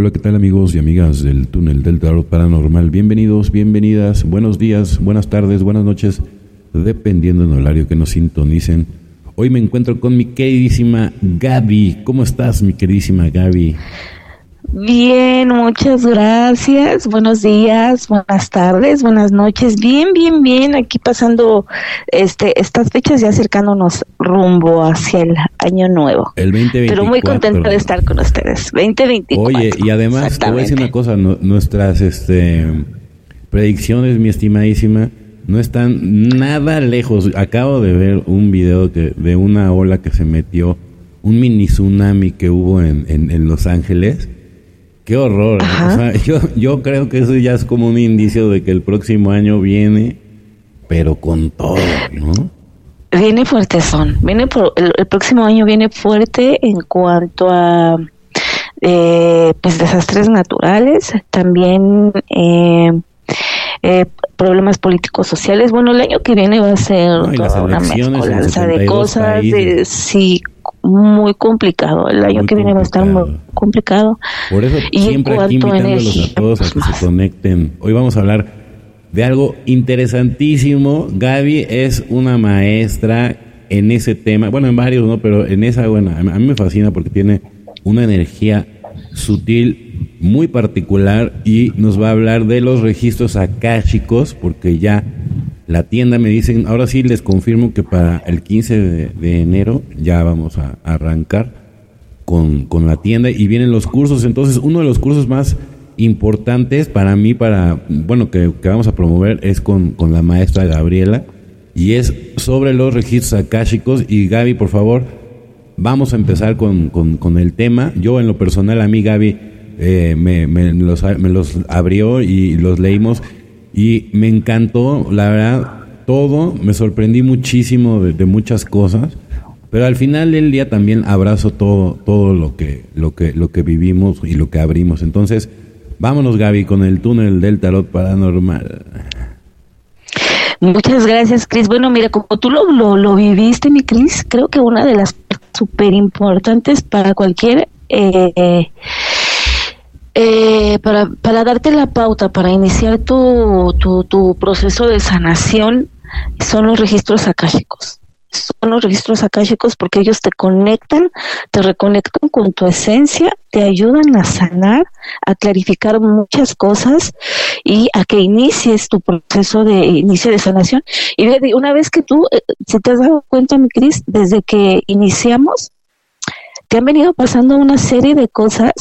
Hola, ¿qué tal amigos y amigas del túnel del tarot paranormal? Bienvenidos, bienvenidas, buenos días, buenas tardes, buenas noches, dependiendo del horario que nos sintonicen. Hoy me encuentro con mi queridísima Gaby. ¿Cómo estás, mi queridísima Gaby? Bien, muchas gracias. Buenos días, buenas tardes, buenas noches. Bien, bien, bien. Aquí pasando este estas fechas ya acercándonos rumbo hacia el año nuevo. El 2024. Pero muy contenta de estar con ustedes. 2024. Oye, y además te voy a decir una cosa, nuestras este predicciones, mi estimadísima, no están nada lejos. Acabo de ver un video que, de una ola que se metió, un mini tsunami que hubo en, en Los Ángeles Qué horror. yo, yo creo que eso ya es como un indicio de que el próximo año viene, pero con todo, ¿no? Viene fuerte son. Viene por, el, próximo año viene fuerte en cuanto a eh, pues desastres naturales, también eh, eh, problemas políticos sociales. Bueno, el año que viene va a ser una mezcolanza de cosas, de, sí, muy complicado. El año que viene va a estar muy complicado. Por eso siempre aquí invitándolos a todos a que se conecten. Hoy vamos a hablar de algo interesantísimo. Gaby es una maestra en ese tema, bueno, en varios, ¿no? Pero en esa, bueno, a mí me fascina porque tiene una energía sutil muy particular y nos va a hablar de los registros akáshicos porque ya la tienda me dicen, ahora sí les confirmo que para el 15 de, enero ya vamos a, arrancar con, la tienda y vienen los cursos. Entonces, uno de los cursos más importantes para mí, para, bueno, que, vamos a promover es con, la maestra Gabriela y es sobre los registros akáshicos. Y Gaby, por favor, vamos a empezar con, el tema. Yo, en lo personal, a mí, Gaby, eh, me, me, los, me los abrió y los leímos y me encantó, la verdad, todo, me sorprendí muchísimo de, muchas cosas, pero al final del día también abrazo todo, todo lo que, lo que, lo que vivimos y lo que abrimos. Entonces, vámonos Gaby con el túnel del tarot paranormal. Muchas gracias, Cris. Bueno, mira, como tú lo, lo, lo viviste, mi Cris, creo que una de las súper importantes para cualquier eh, eh, para, para darte la pauta, para iniciar tu, tu, proceso de sanación, son los registros akáshicos. Son los registros akáshicos porque ellos te conectan, te reconectan con tu esencia, te ayudan a sanar, a clarificar muchas cosas y a que inicies tu proceso de inicio de sanación. Y una vez que tú, eh, si te has dado cuenta, mi Cris, desde que iniciamos, te han venido pasando una serie de cosas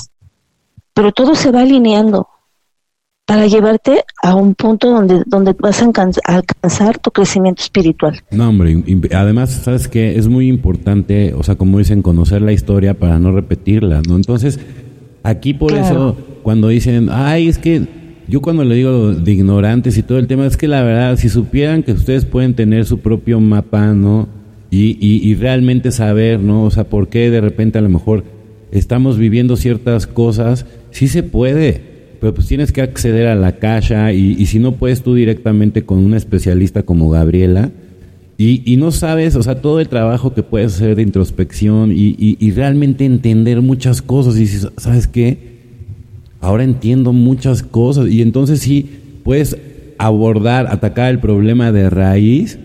pero todo se va alineando para llevarte a un punto donde, donde vas a alcanzar tu crecimiento espiritual. No, hombre, además, sabes que es muy importante, o sea, como dicen, conocer la historia para no repetirla, ¿no? Entonces, aquí por eso, cuando dicen, ay, es que yo cuando le digo de ignorantes y todo el tema, es que la verdad, si supieran que ustedes pueden tener su propio mapa, ¿no? Y, y, y realmente saber, ¿no? O sea, por qué de repente a lo mejor estamos viviendo ciertas cosas sí se puede, pero pues tienes que acceder a la caja y, si no puedes tú directamente con una especialista como Gabriela y, no sabes, o sea, todo el trabajo que puedes hacer de introspección y, realmente entender muchas cosas y dices, ¿sabes qué? Ahora entiendo muchas cosas y entonces sí puedes abordar, atacar el problema de raíz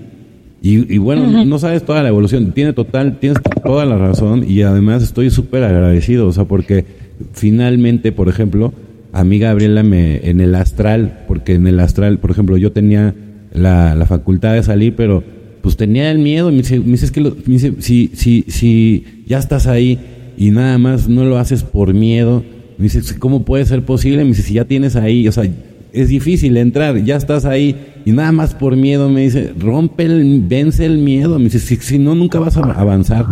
y, bueno, no sabes toda la evolución, tiene total, tienes toda la razón y además estoy súper agradecido, o sea, porque finalmente, por ejemplo, a mí Gabriela me, en el astral, porque en el astral, por ejemplo, yo tenía la, la facultad de salir, pero pues tenía el miedo, me dice, me dice, es que me dice, si, si, si ya estás ahí y nada más no lo haces por miedo, me dice, ¿cómo puede ser posible? Me dice, si ya tienes ahí, o sea, es difícil entrar, ya estás ahí y nada más por miedo, me dice, rompe el, vence el miedo, me dice, si, no, nunca vas a avanzar.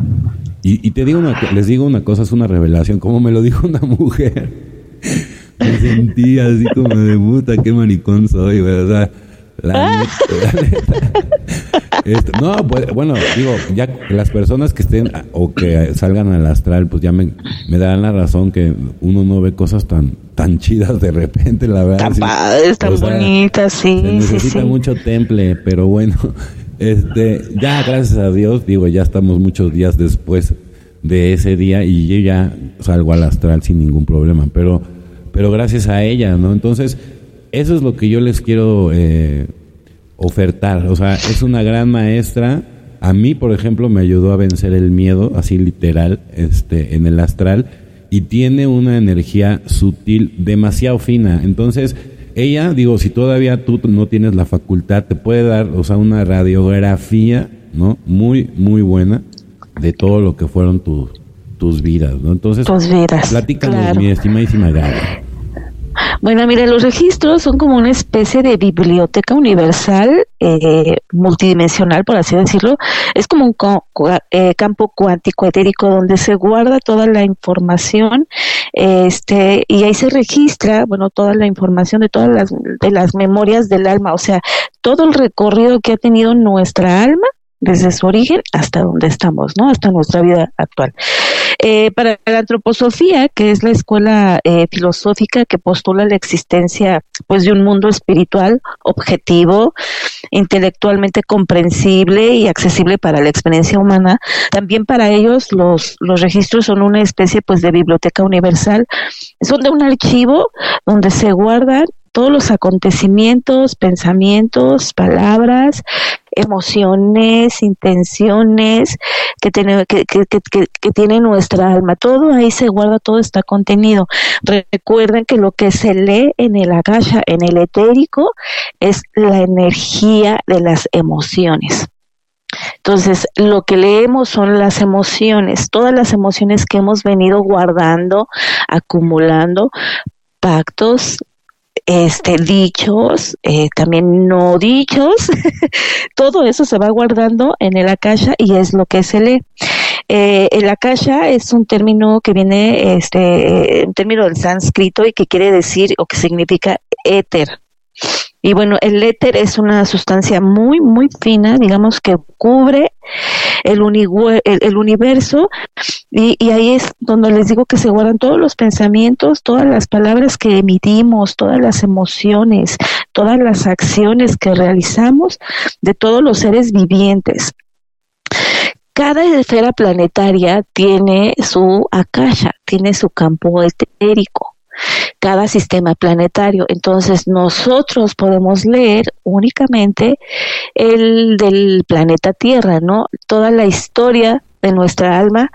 Y, te digo una, les digo una cosa, es una revelación, como me lo dijo una mujer. me sentí así como de puta, qué maricón soy, O sea, la este, no, pues, bueno, digo, ya las personas que estén o que salgan al astral, pues ya me, me darán la razón que uno no ve cosas tan tan chidas de repente, la verdad. Tan padres, tan bonitas, sí. Se necesita mucho temple, pero bueno, este, ya gracias a Dios, digo, ya estamos muchos días después de ese día y yo ya salgo al astral sin ningún problema. Pero pero gracias a ella, ¿no? Entonces, eso es lo que yo les quiero eh, ofertar. O sea, es una gran maestra. A mí, por ejemplo, me ayudó a vencer el miedo, así literal, este, en el astral, y tiene una energía sutil demasiado fina. Entonces, ella, digo, si todavía tú no tienes la facultad, te puede dar, o sea, una radiografía, ¿no? Muy, muy buena de todo lo que fueron tus vidas, ¿no? Entonces, tus vidas, platícanos, mi estimadísima Gaby. Bueno, mire, los registros son como una especie de biblioteca universal, eh, multidimensional, por así decirlo. Es como un eh, campo cuántico etérico donde se guarda toda la información, este, y ahí se registra, bueno, toda la información de todas las, de las memorias del alma, o sea, todo el recorrido que ha tenido nuestra alma desde su origen hasta donde estamos, ¿no? Hasta nuestra vida actual. Eh, para la antroposofía, que es la escuela eh, filosófica que postula la existencia, pues, de un mundo espiritual objetivo, intelectualmente comprensible y accesible para la experiencia humana, también para ellos los, los registros son una especie, pues, de biblioteca universal. Son de un archivo donde se guardan todos los acontecimientos, pensamientos, palabras, emociones, intenciones que tiene, que, tiene nuestra alma. Todo ahí se guarda, todo está contenido. Recuerden que lo que se lee en el agasha, en el etérico, es la energía de las emociones. Entonces, lo que leemos son las emociones, todas las emociones que hemos venido guardando, acumulando, pactos, este, dichos, eh, también no dichos, todo eso se va guardando en el akasha y es lo que se lee. Eh, el akasha es un término que viene, este, un término del sánscrito y que quiere decir o que significa éter. Y bueno, el éter es una sustancia muy, muy fina, digamos, que cubre el, el, universo y, y, ahí es donde les digo que se guardan todos los pensamientos, todas las palabras que emitimos, todas las emociones, todas las acciones que realizamos de todos los seres vivientes. Cada esfera planetaria tiene su akasha, tiene su campo etérico cada sistema planetario. Entonces nosotros podemos leer únicamente el del planeta Tierra, ¿no? Toda la historia de nuestra alma.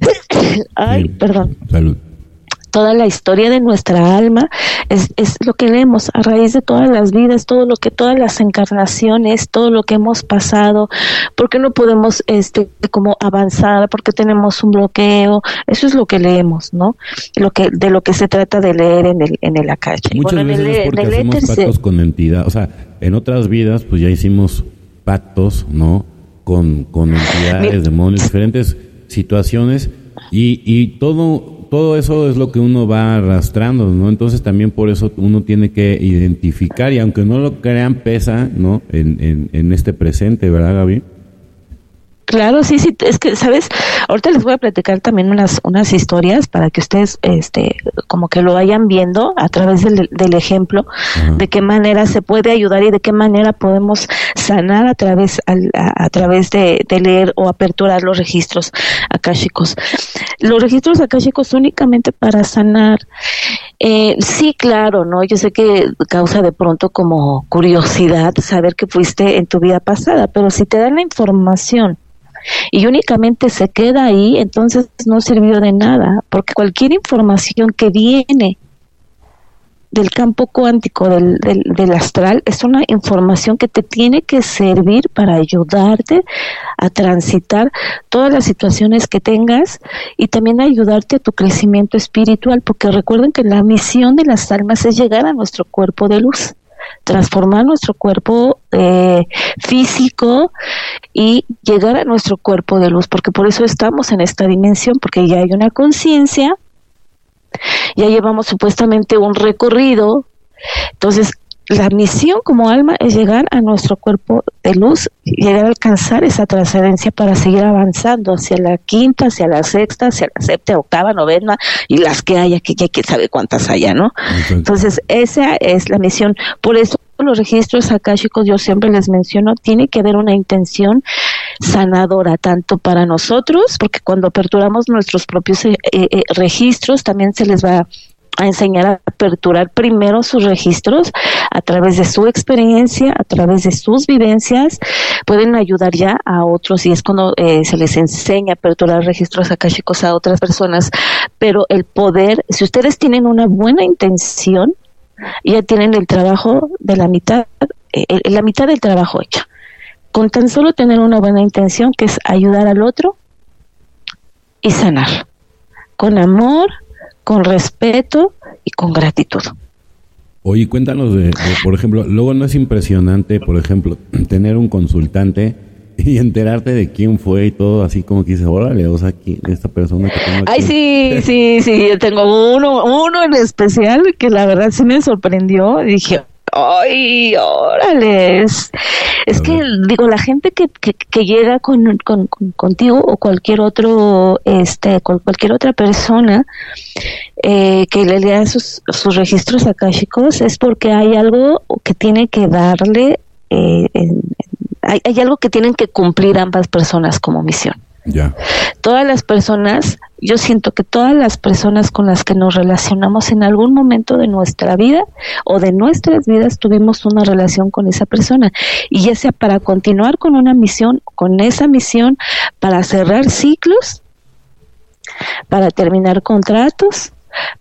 Ay, perdón. Salud toda la historia de nuestra alma es, es, lo que leemos a raíz de todas las vidas, todo lo que, todas las encarnaciones, todo lo que hemos pasado, porque no podemos este como avanzar, porque tenemos un bloqueo, eso es lo que leemos, ¿no? Lo que, de lo que se trata de leer en el, en el Akasha. Muchas veces es porque hacemos pactos con entidad, o sea, en otras vidas pues ya hicimos pactos, ¿no? Con, con entidades, demonios, diferentes situaciones y, y todo todo eso es lo que uno va arrastrando, ¿no? Entonces también por eso uno tiene que identificar y aunque no lo crean pesa, ¿no? En, en, en este presente, ¿verdad, Gaby? Claro, sí, sí, es que, ¿sabes? Ahorita les voy a platicar también unas, unas historias para que ustedes, este, como que lo vayan viendo a través del, del ejemplo, de qué manera se puede ayudar y de qué manera podemos sanar a través, a, a, través de, de, leer o aperturar los registros akáshicos. Los registros akáshicos únicamente para sanar. Eh, sí, claro, ¿no? Yo sé que causa de pronto como curiosidad saber que fuiste en tu vida pasada, pero si te dan la información y únicamente se queda ahí, entonces no sirvió de nada, porque cualquier información que viene del campo cuántico del, del, astral es una información que te tiene que servir para ayudarte a transitar todas las situaciones que tengas y también ayudarte a tu crecimiento espiritual, porque recuerden que la misión de las almas es llegar a nuestro cuerpo de luz transformar nuestro cuerpo eh, físico y llegar a nuestro cuerpo de luz, porque por eso estamos en esta dimensión, porque ya hay una conciencia, ya llevamos supuestamente un recorrido, entonces la misión como alma es llegar a nuestro cuerpo de luz, llegar a alcanzar esa trascendencia para seguir avanzando hacia la quinta, hacia la sexta, hacia la séptima, octava, novena y las que haya, que ya quién sabe cuántas haya, ¿no? Entonces, esa es la misión. Por eso los registros akáshicos, yo siempre les menciono, tiene que haber una intención sanadora, tanto para nosotros, porque cuando aperturamos nuestros propios eh, eh, registros, también se les va a enseñar a aperturar primero sus registros a través de su experiencia, a través de sus vivencias, pueden ayudar ya a otros y es cuando eh, se les enseña a aperturar registros akáshicos a otras personas, pero el poder, si ustedes tienen una buena intención, ya tienen el trabajo de la mitad, eh, la mitad del trabajo hecho. Con tan solo tener una buena intención, que es ayudar al otro y sanar. Con amor, con respeto y con gratitud. Oye, cuéntanos de, por ejemplo, luego no es impresionante, por ejemplo, tener un consultante y enterarte de quién fue y todo, así como que dices, órale, o sea, esta persona que tengo aquí. Ay, sí, sí, sí, yo tengo uno, uno en especial que la verdad sí me sorprendió. Dije, ay, órale, es, que, digo, la gente que, que, llega con, con, contigo o cualquier otro, este, con cualquier otra persona eh, que le lea sus, sus registros akáshicos es porque hay algo que tiene que darle, eh, hay, hay algo que tienen que cumplir ambas personas como misión. Ya. Todas las personas, yo siento que todas las personas con las que nos relacionamos en algún momento de nuestra vida o de nuestras vidas tuvimos una relación con esa persona. Y ya sea para continuar con una misión, con esa misión, para cerrar ciclos, para terminar contratos,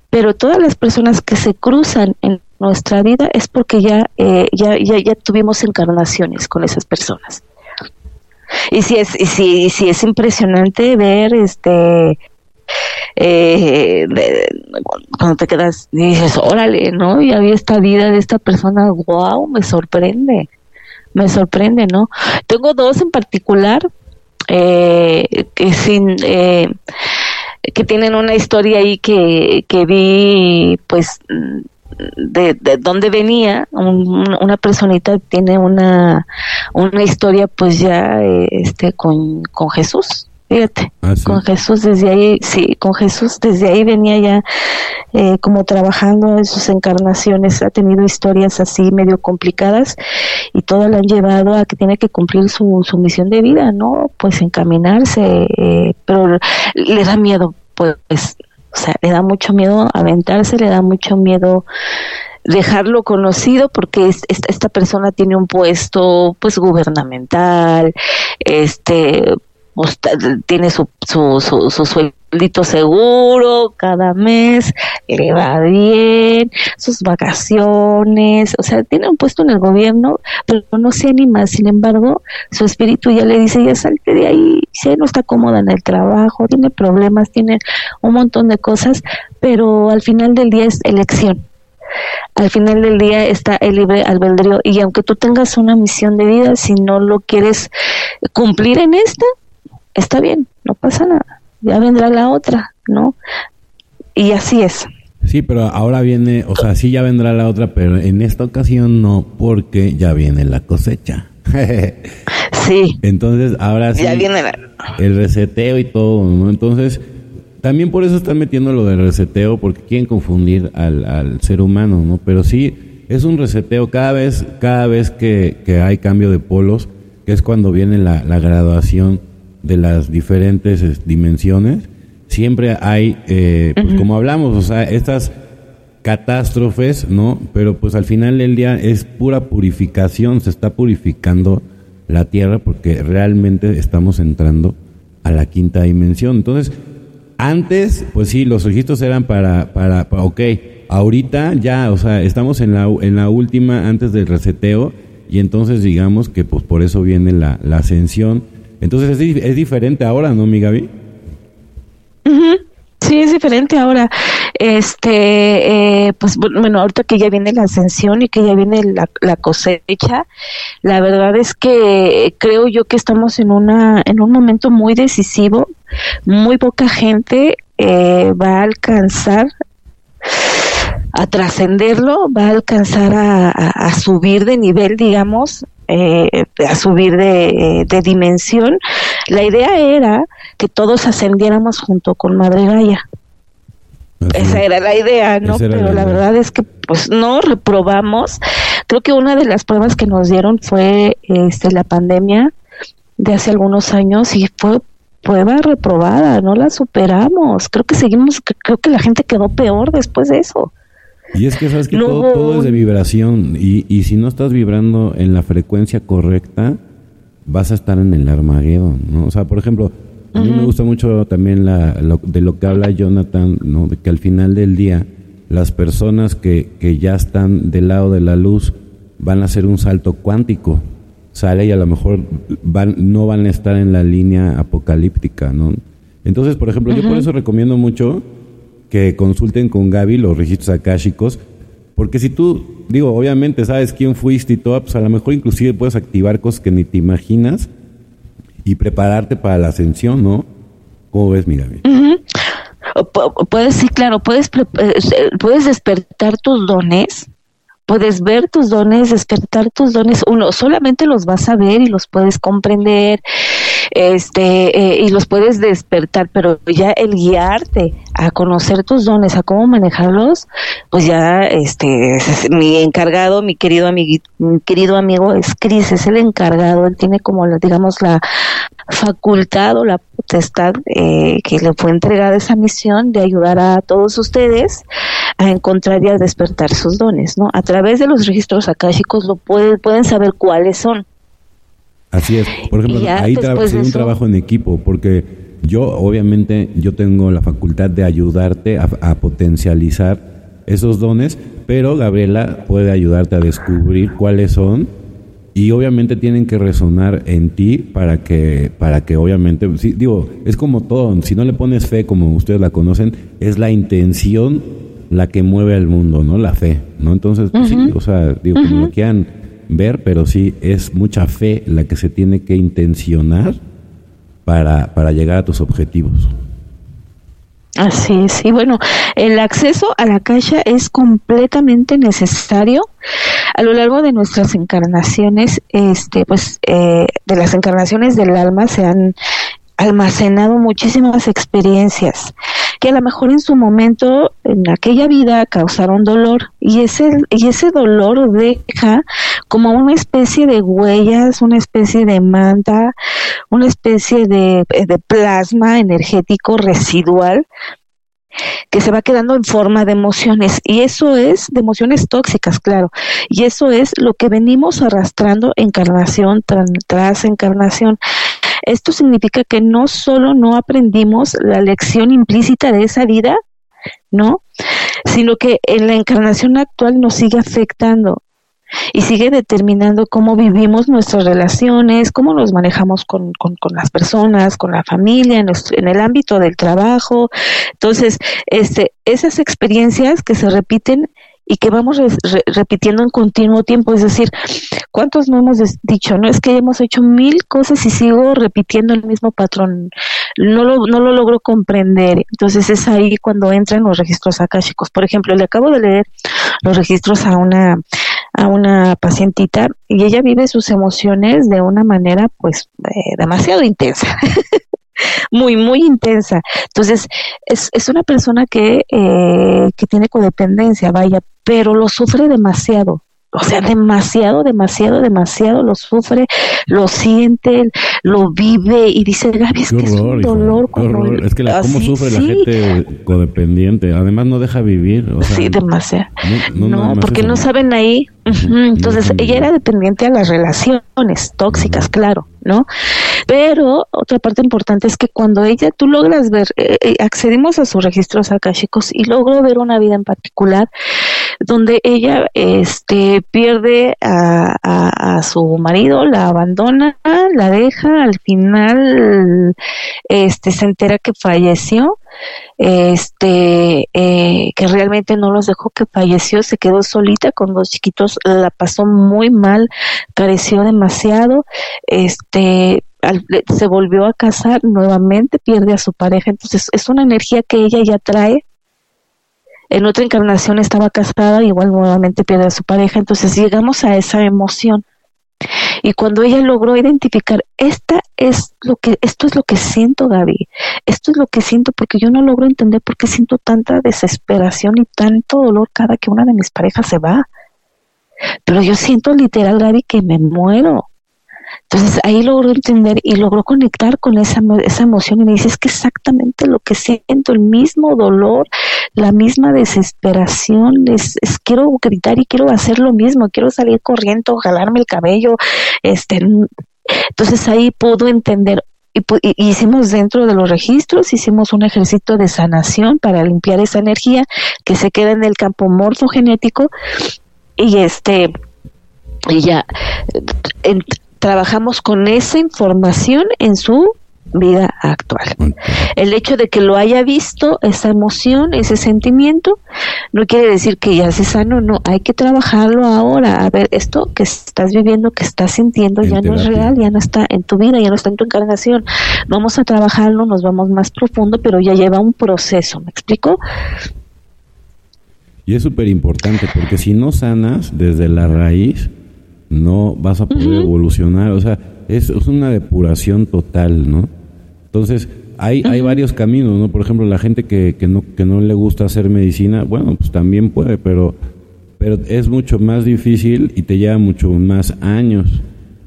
pero todas las personas que se cruzan en nuestra vida es porque ya, eh, ya, ya, ya tuvimos encarnaciones con esas personas y sí es, y sí, sí es impresionante ver este eh, cuando te quedas y dices, órale, ¿no? Y había esta vida de esta persona, wow, me sorprende, me sorprende, ¿no? Tengo dos en particular eh, que sin eh, que tienen una historia ahí que, que vi, pues de, de dónde venía, una personita tiene una, una historia pues ya este con, con Jesús, fíjate, ah, con Jesús desde ahí, sí, con Jesús desde ahí venía ya eh, como trabajando en sus encarnaciones, ha tenido historias así medio complicadas y todo le han llevado a que tiene que cumplir su, su misión de vida, ¿no? Pues encaminarse, eh, pero le da miedo, pues o sea, le da mucho miedo aventarse, le da mucho miedo dejarlo conocido porque esta persona tiene un puesto pues gubernamental, este tiene su, su, su, su sueldito seguro cada mes, le va bien, sus vacaciones, o sea, tiene un puesto en el gobierno, pero no se anima, sin embargo, su espíritu ya le dice, ya salte de ahí, si no está cómoda en el trabajo, tiene problemas, tiene un montón de cosas, pero al final del día es elección. Al final del día está el libre albedrío y aunque tú tengas una misión de vida, si no lo quieres cumplir en esta, está bien, no pasa nada, ya vendrá la otra, ¿no? Y así es. Sí, pero ahora viene, o sea, sí ya vendrá la otra, pero en esta ocasión no, porque ya viene la cosecha. sí. Entonces, ahora sí. Ya viene El reseteo y todo, ¿no? Entonces, también por eso están metiendo lo del reseteo, porque quieren confundir al, al ser humano, ¿no? Pero sí, es un reseteo cada vez, cada vez que, que hay cambio de polos, que es cuando viene la, la graduación de las diferentes dimensiones, siempre hay, eh, pues como hablamos, o sea, estas catástrofes, ¿no? Pero pues al final del día es pura purificación, se está purificando la Tierra porque realmente estamos entrando a la quinta dimensión. Entonces, antes, pues sí, los registros eran para, para, para ok, ahorita ya, o sea, estamos en la, en la última antes del reseteo y entonces digamos que pues por eso viene la, la ascensión entonces es, diferente ahora, ¿no, mi Gaby? Sí, es diferente ahora. Este, eh, pues bueno, ahorita que ya viene la ascensión y que ya viene la, cosecha, la verdad es que creo yo que estamos en una, en un momento muy decisivo. Muy poca gente eh, va a alcanzar a trascenderlo, va a alcanzar a, subir de nivel, digamos, eh, a subir de, dimensión. La idea era que todos ascendiéramos junto con Madre Gaia. Esa era la idea, ¿no? Pero la, verdad es que pues no reprobamos. Creo que una de las pruebas que nos dieron fue este la pandemia de hace algunos años y fue prueba reprobada, no la superamos. Creo que seguimos, creo que la gente quedó peor después de eso. Y es que sabes que todo, es de vibración y, y si no estás vibrando en la frecuencia correcta, vas a estar en el Armagedón, ¿no? O sea, por ejemplo, a mí me gusta mucho también la, de lo que habla Jonathan, ¿no? De que al final del día las personas que, que ya están del lado de la luz van a hacer un salto cuántico, sale y a lo mejor van, no van a estar en la línea apocalíptica, ¿no? Entonces, por ejemplo, yo por eso recomiendo mucho que consulten con Gaby los registros akáshicos, porque si tú, digo, obviamente sabes quién fuiste y todo, pues a lo mejor inclusive puedes activar cosas que ni te imaginas y prepararte para la ascensión, ¿no? ¿Cómo ves, mi Gaby? Puedes, sí, claro, puedes, eh, puedes despertar tus dones puedes ver tus dones, despertar tus dones, uno, solamente los vas a ver y los puedes comprender, este, eh, y los puedes despertar, pero ya el guiarte a conocer tus dones, a cómo manejarlos, pues ya, este, mi encargado, mi querido amigo, mi querido amigo es Cris, es el encargado, él tiene como, la, digamos, la facultad o la potestad eh, que le fue entregada esa misión de ayudar a todos ustedes a encontrar y a despertar sus dones, ¿no? A través de los registros akáshicos lo pueden, pueden saber cuáles son. Así es. Por ejemplo, ahí sería un trabajo en equipo, porque yo, obviamente, yo tengo la facultad de ayudarte a, potencializar esos dones, pero Gabriela puede ayudarte a descubrir cuáles son y obviamente tienen que resonar en ti para que para que obviamente sí, digo es como todo si no le pones fe como ustedes la conocen es la intención la que mueve al mundo, ¿no? La fe, ¿no? Entonces, pues sí, o sea, digo, como lo quieran ver, pero sí es mucha fe la que se tiene que intencionar para, para llegar a tus objetivos. Así es, y bueno, el acceso a la caja es completamente necesario a lo largo de nuestras encarnaciones, este, pues, eh, de las encarnaciones del alma se han almacenado muchísimas experiencias que a lo mejor en su momento, en aquella vida, causaron dolor. Y ese, y ese dolor deja como una especie de huellas, una especie de manta, una especie de, de plasma energético residual que se va quedando en forma de emociones. Y eso es de emociones tóxicas, claro, y eso es lo que venimos arrastrando encarnación tras encarnación. Esto significa que no solo no aprendimos la lección implícita de esa vida, ¿no? Sino que en la encarnación actual nos sigue afectando y sigue determinando cómo vivimos nuestras relaciones, cómo nos manejamos con, con, las personas, con la familia, en, en, el ámbito del trabajo. Entonces, este, esas experiencias que se repiten y que vamos repitiendo en continuo tiempo. Es decir, ¿cuántos no hemos dicho? No es que hemos hecho mil cosas y sigo repitiendo el mismo patrón. No lo, no lo logro comprender. Entonces es ahí cuando entran los registros akáshicos. Por ejemplo, le acabo de leer los registros a una a una pacientita y ella vive sus emociones de una manera pues eh, demasiado intensa. muy, muy intensa. Entonces, es, es una persona que, eh, que tiene codependencia, vaya, pero lo sufre demasiado. O sea, demasiado, demasiado, demasiado lo sufre, lo siente, lo vive y dice, Gaby, es que es un dolor. Es que la, cómo sufre la gente codependiente. Además, no deja vivir. sí, demasiado. No, porque no saben ahí. Entonces, ella era dependiente a las relaciones tóxicas, claro. ¿no? Pero otra parte importante es que cuando ella, tú logras ver, eh, eh, accedimos a sus registros akashicos y logro ver una vida en particular donde ella este, pierde a, su marido, la abandona, la deja, al final este, se entera que falleció este eh, que realmente no los dejó que falleció se quedó solita con dos chiquitos la pasó muy mal careció demasiado este se volvió a casar nuevamente pierde a su pareja entonces es una energía que ella ya trae en otra encarnación estaba casada igual nuevamente pierde a su pareja entonces llegamos a esa emoción y cuando ella logró identificar, esta es lo que, esto es lo que siento, Gaby, esto es lo que siento porque yo no logro entender por qué siento tanta desesperación y tanto dolor cada que una de mis parejas se va. Pero yo siento literal, Gaby, que me muero. Entonces ahí logró entender y logró conectar con esa, esa emoción y me dice, es que exactamente lo que siento, el mismo dolor, la misma desesperación, es, quiero gritar y quiero hacer lo mismo, quiero salir corriendo, jalarme el cabello, este, entonces ahí pudo entender, y, hicimos dentro de los registros, hicimos un ejercicio de sanación para limpiar esa energía que se queda en el campo morfogenético y este y ya trabajamos con esa información en su vida actual. El hecho de que lo haya visto, esa emoción, ese sentimiento, no quiere decir que ya se sano, no, hay que trabajarlo ahora. A ver, esto que estás viviendo, que estás sintiendo, ya no es real, ya no está en tu vida, ya no está en tu encarnación. Vamos a trabajarlo, nos vamos más profundo, pero ya lleva un proceso, ¿me explico? Y es súper importante porque si no sanas desde la raíz, no vas a poder evolucionar. O sea, es, una depuración total, ¿no? Entonces, hay, hay varios caminos, ¿no? Por ejemplo, la gente que, que, no, que no le gusta hacer medicina, bueno, pues también puede, pero, pero es mucho más difícil y te lleva mucho más años,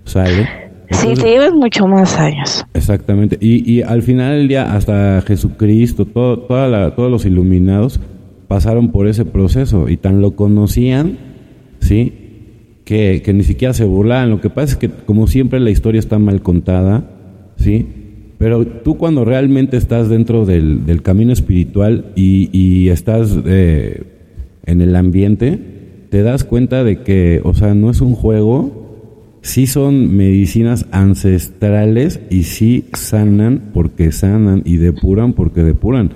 ¿sabes? sí, te llevas mucho más años. Exactamente. Y, y al final del día, hasta Jesucristo, todo, toda la, todos los iluminados pasaron por ese proceso y tan lo conocían, ¿sí? Que, ni siquiera se burlan. Lo que pasa es que, como siempre, la historia está mal contada, ¿sí? Pero tú cuando realmente estás dentro del, del camino espiritual y, y estás eh, en el ambiente, te das cuenta de que, o sea, no es un juego, sí son medicinas ancestrales y sí sanan porque sanan y depuran porque depuran.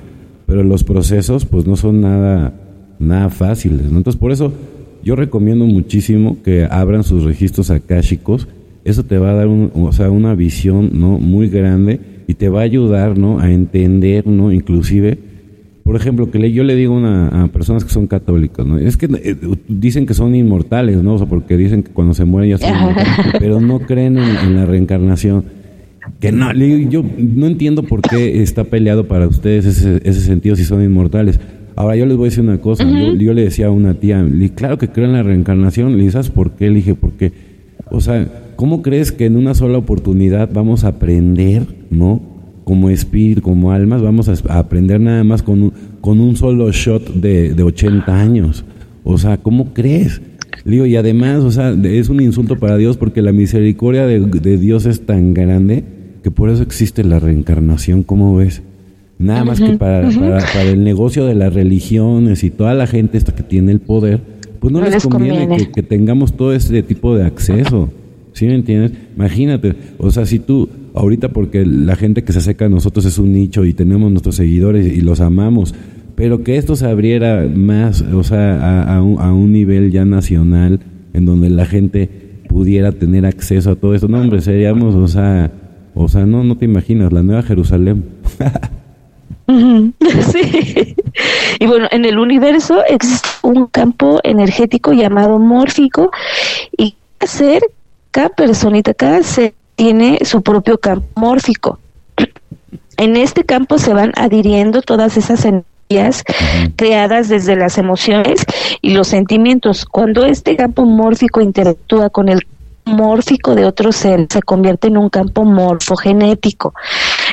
Pero los procesos, pues no son nada, nada fáciles, ¿no? Entonces, por eso yo recomiendo muchísimo que abran sus registros akáshicos. Eso te va a dar o sea, una visión ¿no? muy grande y te va a ayudar ¿no? a entender, ¿no? inclusive, por ejemplo, que yo le digo una, a personas que son católicos, ¿no? es que eh, dicen que son inmortales, ¿no? O sea, porque dicen que cuando se mueren ya son inmortales, pero no creen en, la reencarnación. Que no, yo no entiendo por qué está peleado para ustedes ese, ese sentido si son inmortales. Ahora yo les voy a decir una cosa, yo, le decía a una tía, claro que creo en la reencarnación, le dije, ¿sabes por qué? Le dije, porque, o sea, ¿cómo crees que en una sola oportunidad vamos a aprender, ¿no? Como espíritu, como almas, vamos a, aprender nada más con un, con un solo shot de, de 80 años. O sea, ¿cómo crees? Le digo, y además, o sea, es un insulto para Dios porque la misericordia de, de Dios es tan grande que por eso existe la reencarnación, ¿cómo ves? Nada más que para, para, el negocio de las religiones y toda la gente esta que tiene el poder, pues no, les, conviene, Que, tengamos todo este tipo de acceso. ¿Sí me entiendes? Imagínate, o sea, si tú, ahorita porque la gente que se acerca a nosotros es un nicho y tenemos nuestros seguidores y los amamos, pero que esto se abriera más, o sea, a, un, a un nivel ya nacional, en donde la gente pudiera tener acceso a todo esto. No, hombre, seríamos, o sea, o sea, no, no te imaginas, la Nueva Jerusalén. Sí. Y bueno, en el universo existe un campo energético llamado mórfico y cada ser, cada personita, cada ser tiene su propio campo mórfico. En este campo se van adhiriendo todas esas energías creadas desde las emociones y los sentimientos. Cuando este campo mórfico interactúa con el mórfico de otro ser, se convierte en un campo morfogenético.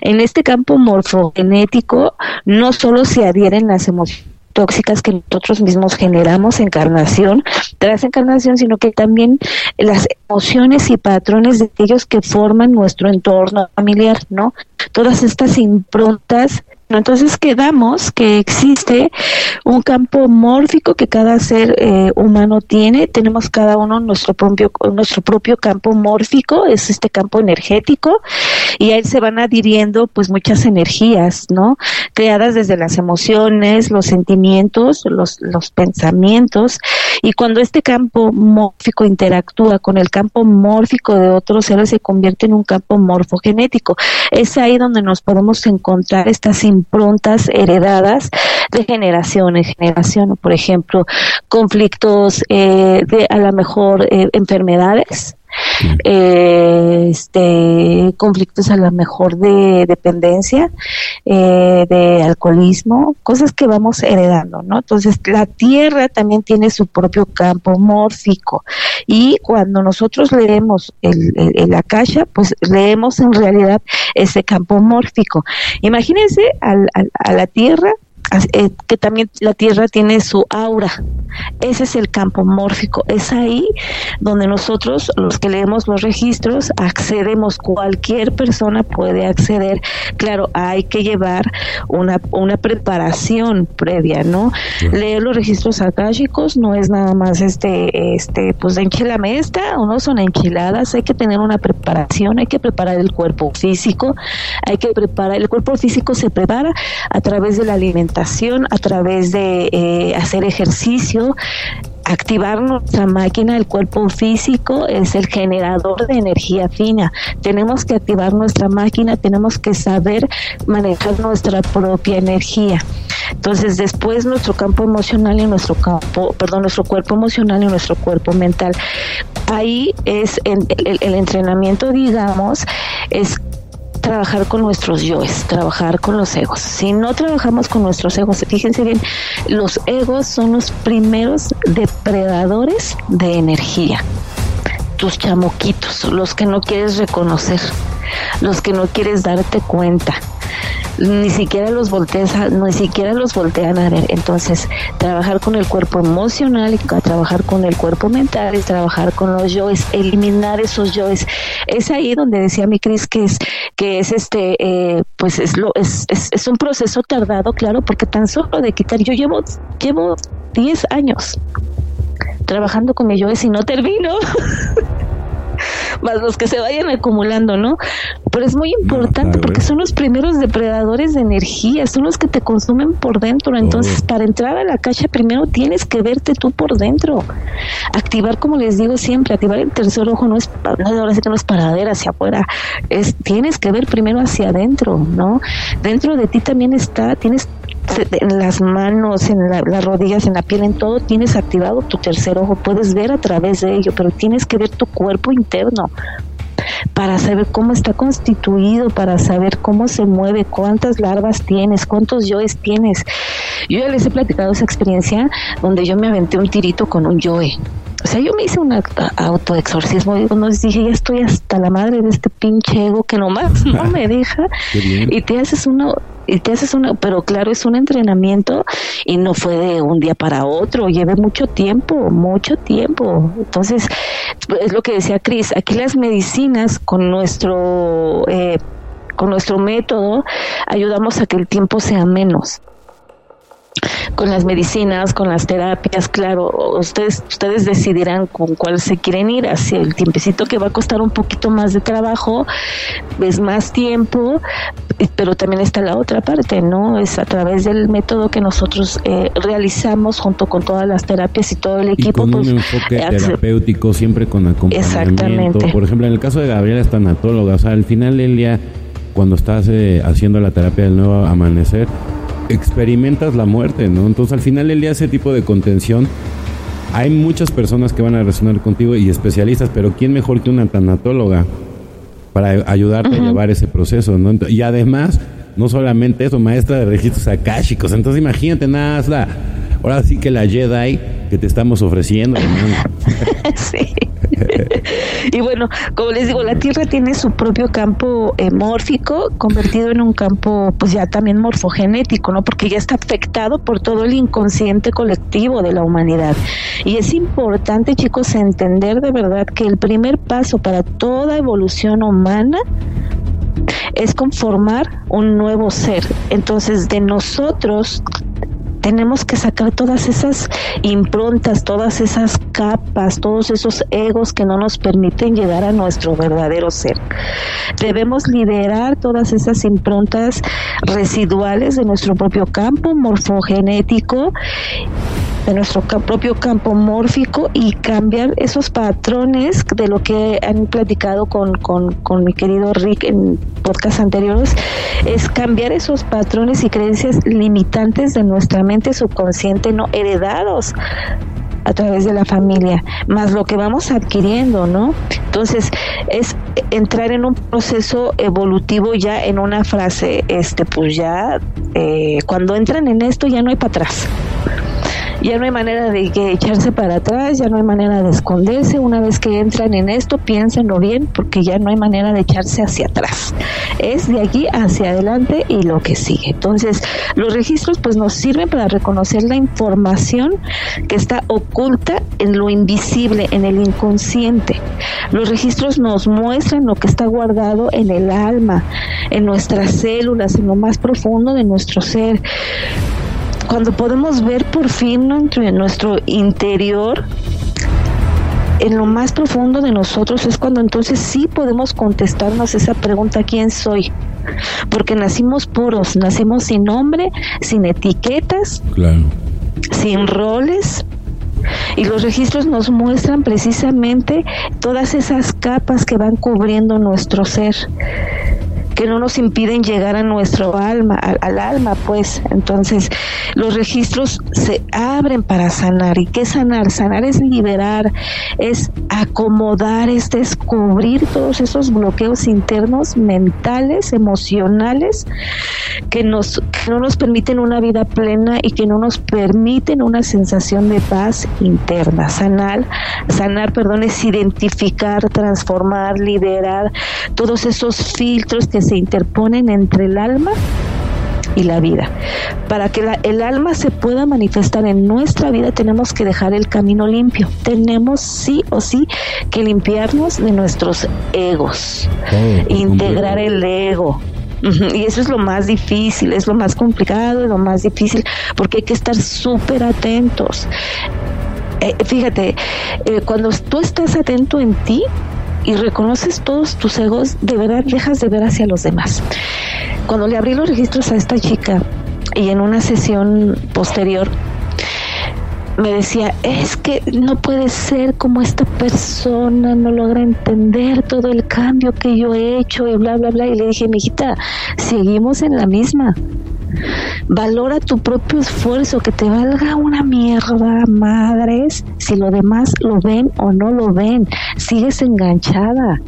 En este campo morfogenético no solo se adhieren las emociones tóxicas que nosotros mismos generamos encarnación tras encarnación, sino que también las emociones y patrones de aquellos que forman nuestro entorno familiar, ¿no? Todas estas improntas entonces quedamos que existe un campo mórfico que cada ser eh, humano tiene. Tenemos cada uno nuestro propio, nuestro propio campo mórfico, es este campo energético, y a él se van adhiriendo pues muchas energías, ¿no? Creadas desde las emociones, los sentimientos, los, los pensamientos. Y cuando este campo mórfico interactúa con el campo mórfico de otros seres, se convierte en un campo morfogenético. Es ahí donde nos podemos encontrar estas improntas heredadas de generación en generación, por ejemplo, conflictos eh, de a lo mejor eh, enfermedades, eh, este, conflictos a lo mejor de dependencia, eh, de alcoholismo, cosas que vamos heredando, ¿no? Entonces, la Tierra también tiene su propio campo mórfico y cuando nosotros leemos el, el, Akasha, pues leemos en realidad ese campo mórfico. Imagínense a la Tierra eh, que también la Tierra tiene su aura. Ese es el campo mórfico. Es ahí donde nosotros, los que leemos los registros, accedemos. Cualquier persona puede acceder. Claro, hay que llevar una, una preparación previa, ¿no? Leer los registros akáshicos no es nada más este, este, pues enchilame esta o no son enchiladas. Hay que tener una preparación, hay que preparar el cuerpo físico, hay que preparar, el cuerpo físico se prepara a través de la alimentación a través de eh, hacer ejercicio, activar nuestra máquina, el cuerpo físico es el generador de energía fina. Tenemos que activar nuestra máquina, tenemos que saber manejar nuestra propia energía. Entonces, después nuestro campo emocional y nuestro campo, perdón, nuestro cuerpo emocional y nuestro cuerpo mental. Ahí es el entrenamiento, digamos, es trabajar con nuestros yoes, trabajar con los egos. Si no trabajamos con nuestros egos, fíjense bien, los egos son los primeros depredadores de energía. Tus chamoquitos, los que no quieres reconocer, los que no quieres darte cuenta ni siquiera los volteas, ni siquiera los voltean a ver. Entonces, trabajar con el cuerpo emocional trabajar con el cuerpo mental es trabajar con los yoes, eliminar esos yoes. Es ahí donde decía mi Cris que es que es este eh, pues es lo es, es, es un proceso tardado, claro, porque tan solo de quitar yo llevo llevo 10 años trabajando con mi yoes y no termino. más los que se vayan acumulando, ¿no? Pero es muy importante porque son los primeros depredadores de energía, son los que te consumen por dentro. Entonces, para entrar a la caja, primero tienes que verte tú por dentro. Activar, como les digo siempre, activar el tercer ojo no es, no, ahora sí que no es para ver hacia afuera, es tienes que ver primero hacia adentro, ¿no? Dentro de ti también está, tienes en las manos, en las rodillas, en la piel, en todo, tienes activado tu tercer ojo, puedes ver a través de ello, pero tienes que ver tu cuerpo interno para saber cómo está constituido, para saber cómo se mueve, cuántas larvas tienes, cuántos yoes tienes. Yo ya les he platicado esa experiencia donde yo me aventé un tirito con un yoe. Sea, yo me hice un autoexorcismo, y nos dije, ya estoy hasta la madre de este pinche ego que nomás no me deja. y te haces uno, y te haces una, pero claro, es un entrenamiento y no fue de un día para otro, lleve mucho tiempo, mucho tiempo. Entonces, es lo que decía Cris, aquí las medicinas con nuestro, eh, con nuestro método ayudamos a que el tiempo sea menos con las medicinas, con las terapias, claro, ustedes ustedes decidirán con cuál se quieren ir, hacia el tiempecito que va a costar un poquito más de trabajo, es más tiempo, pero también está la otra parte, ¿no? Es a través del método que nosotros eh, realizamos junto con todas las terapias y todo el equipo. con un pues, enfoque terapéutico, siempre con acompañamiento. Exactamente. Por ejemplo, en el caso de Gabriela es tanatóloga, o sea, al final del día, cuando estás eh, haciendo la terapia del nuevo amanecer, experimentas la muerte, ¿no? Entonces al final del día ese tipo de contención, hay muchas personas que van a resonar contigo y especialistas, pero ¿quién mejor que una tanatóloga para ayudarte a llevar ese proceso, ¿no? Y además, no solamente eso, maestra de registros akáshicos, entonces imagínate nada la, ahora sí que la Jedi que te estamos ofreciendo, hermano. sí. Y bueno, como les digo, la Tierra tiene su propio campo eh, mórfico convertido en un campo, pues ya también morfogenético, ¿no? Porque ya está afectado por todo el inconsciente colectivo de la humanidad. Y es importante, chicos, entender de verdad que el primer paso para toda evolución humana es conformar un nuevo ser. Entonces, de nosotros tenemos que sacar todas esas improntas, todas esas capas, todos esos egos que no nos permiten llegar a nuestro verdadero ser. Debemos liberar todas esas improntas residuales de nuestro propio campo morfogenético de nuestro propio campo mórfico y cambiar esos patrones de lo que han platicado con, con, con mi querido Rick en podcast anteriores, es cambiar esos patrones y creencias limitantes de nuestra mente subconsciente no heredados a través de la familia, más lo que vamos adquiriendo, ¿no? Entonces, es entrar en un proceso evolutivo ya en una frase, este, pues ya, eh, cuando entran en esto ya no hay para atrás ya no hay manera de que echarse para atrás, ya no hay manera de esconderse. Una vez que entran en esto, piénsenlo bien, porque ya no hay manera de echarse hacia atrás. Es de aquí hacia adelante y lo que sigue. Entonces, los registros pues nos sirven para reconocer la información que está oculta en lo invisible, en el inconsciente. Los registros nos muestran lo que está guardado en el alma, en nuestras células, en lo más profundo de nuestro ser cuando podemos ver por fin en nuestro interior, en lo más profundo de nosotros, es cuando entonces sí podemos contestarnos esa pregunta, ¿quién soy? Porque nacimos puros, nacimos sin nombre, sin etiquetas, sin roles, y los registros nos muestran precisamente todas esas capas que van cubriendo nuestro ser que no nos impiden llegar a nuestro alma, al, alma, pues. Entonces, los registros se abren para sanar. ¿Y qué sanar? Sanar es liberar, es acomodar, es descubrir todos esos bloqueos internos, mentales, emocionales, que, nos, que no nos permiten una vida plena y que no nos permiten una sensación de paz interna. Sanar, sanar, perdón, es identificar, transformar, liberar todos esos filtros que se interponen entre el alma y la vida. Para que el alma se pueda manifestar en nuestra vida tenemos que dejar el camino limpio. Tenemos sí o sí que limpiarnos de nuestros egos, integrar el ego. Y eso es lo más difícil, es lo más complicado, es lo más difícil, porque hay que estar súper atentos. Eh, fíjate, eh, cuando tú estás atento en ti, y reconoces todos tus egos, de verdad dejas de ver hacia los demás. Cuando le abrí los registros a esta chica y en una sesión posterior, me decía, es que no puede ser como esta persona no logra entender todo el cambio que yo he hecho y bla, bla, bla. Y le dije, mijita, seguimos en la misma. Valora tu propio esfuerzo, que te valga una mierda, madres, si lo demás lo ven o no lo ven. Sigues enganchada,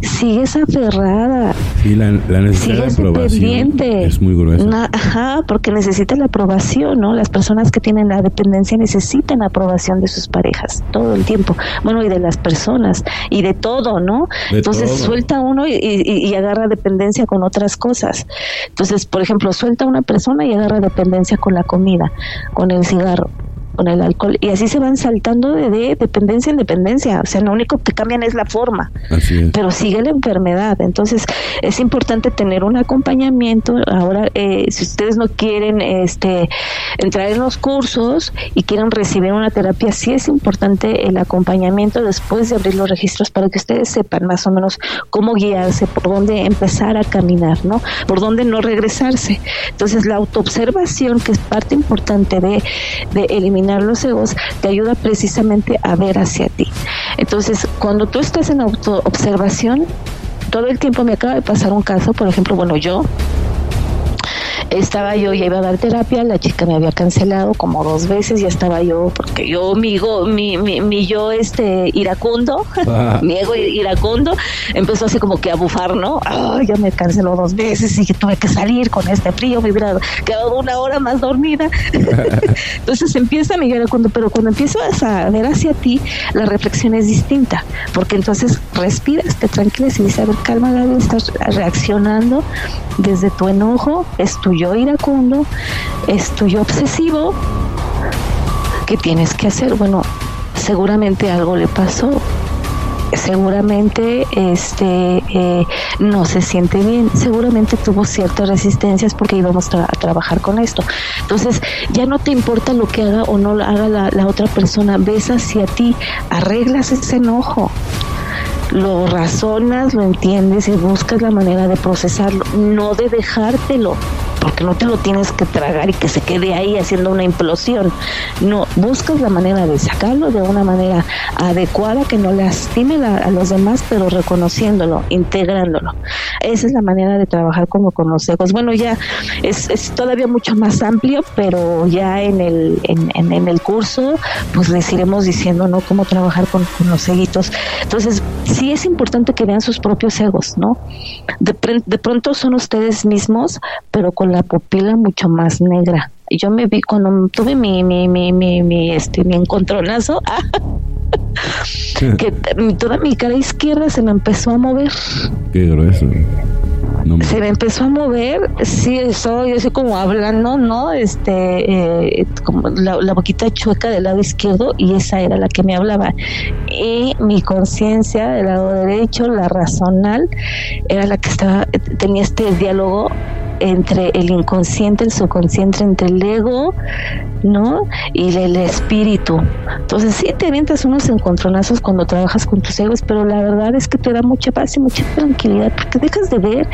sigues aferrada. Sí, la, necesidad de aprobación es muy gruesa. ajá, porque necesita la aprobación, ¿no? Las personas que tienen la dependencia necesitan aprobación de sus parejas todo el tiempo. Bueno, y de las personas, y de todo, ¿no? Entonces suelta uno y, y agarra dependencia con otras cosas. Entonces, por ejemplo, suelta una persona y agarra dependencia con la comida, con el cigarro con el alcohol. Y así se van saltando de, dependencia en dependencia, o sea, lo único que cambian es la forma, pero sigue la enfermedad, entonces es importante tener un acompañamiento, ahora eh, si ustedes no quieren este entrar en los cursos y quieren recibir una terapia, sí es importante el acompañamiento después de abrir los registros para que ustedes sepan más o menos cómo guiarse, por dónde empezar a caminar, ¿no? Por dónde no regresarse. Entonces la autoobservación, que es parte importante de, de eliminar los egos te ayuda precisamente a ver hacia ti. Entonces, cuando tú estás en autoobservación, todo el tiempo me acaba de pasar un caso, por ejemplo, bueno, yo estaba yo, ya iba a dar terapia, la chica me había cancelado como dos veces, ya estaba yo, porque yo, mi, mi, mi, mi yo, este, iracundo, ah. mi ego iracundo, empezó así como que a bufar, ¿no? ya me canceló dos veces y tuve que salir con este frío, me hubiera quedado una hora más dormida. Entonces empieza mi iracundo, pero cuando empiezas a ver hacia ti, la reflexión es distinta, porque entonces respiras, te tranquilas y dices, a ver, calma, Gaby, estás reaccionando desde tu enojo, es tu yo iracundo, es tuyo obsesivo, ¿qué tienes que hacer? Bueno, seguramente algo le pasó, seguramente este eh, no se siente bien, seguramente tuvo ciertas resistencias porque íbamos a trabajar con esto. Entonces, ya no te importa lo que haga o no haga la, la otra persona, ves hacia ti, arreglas ese enojo, lo razonas, lo entiendes y buscas la manera de procesarlo, no de dejártelo porque no te lo tienes que tragar y que se quede ahí haciendo una implosión. No, buscas la manera de sacarlo de una manera adecuada que no lastime a los demás, pero reconociéndolo, integrándolo. Esa es la manera de trabajar como con los egos. Bueno, ya es, es todavía mucho más amplio, pero ya en el, en, en, el curso, pues les iremos diciendo, ¿no? Cómo trabajar con, los eguitos. Entonces, sí es importante que vean sus propios egos, ¿no? De, de pronto son ustedes mismos, pero con la pupila mucho más negra. Yo me vi cuando tuve mi, mi, mi, mi, mi este, mi encontronazo, que toda mi cara izquierda se me empezó a mover. Qué grueso. Se me empezó a mover, sí, estoy así como hablando, ¿no? Este, eh, como la, la, boquita chueca del lado izquierdo y esa era la que me hablaba. Y mi conciencia del lado derecho, la razonal, era la que estaba, tenía este diálogo entre el inconsciente, el subconsciente, entre el ego, ¿no? Y el espíritu. Entonces sí te avientas unos encontronazos cuando trabajas con tus egos, pero la verdad es que te da mucha paz y mucha tranquilidad porque dejas de ver,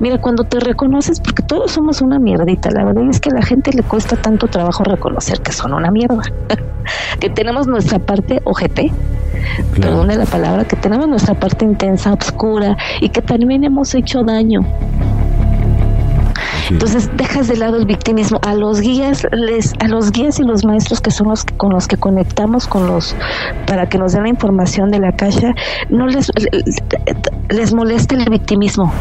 mira, cuando te reconoces, porque todos somos una mierdita, la verdad es que a la gente le cuesta tanto trabajo reconocer que son una mierda, que tenemos nuestra parte OGT, perdone la palabra, que tenemos nuestra parte intensa, oscura y que también hemos hecho daño. Entonces dejas de lado el victimismo. A los guías, les, a los guías y los maestros que son los que, con los que conectamos con los para que nos den la información de la caja, no les les molesta el victimismo.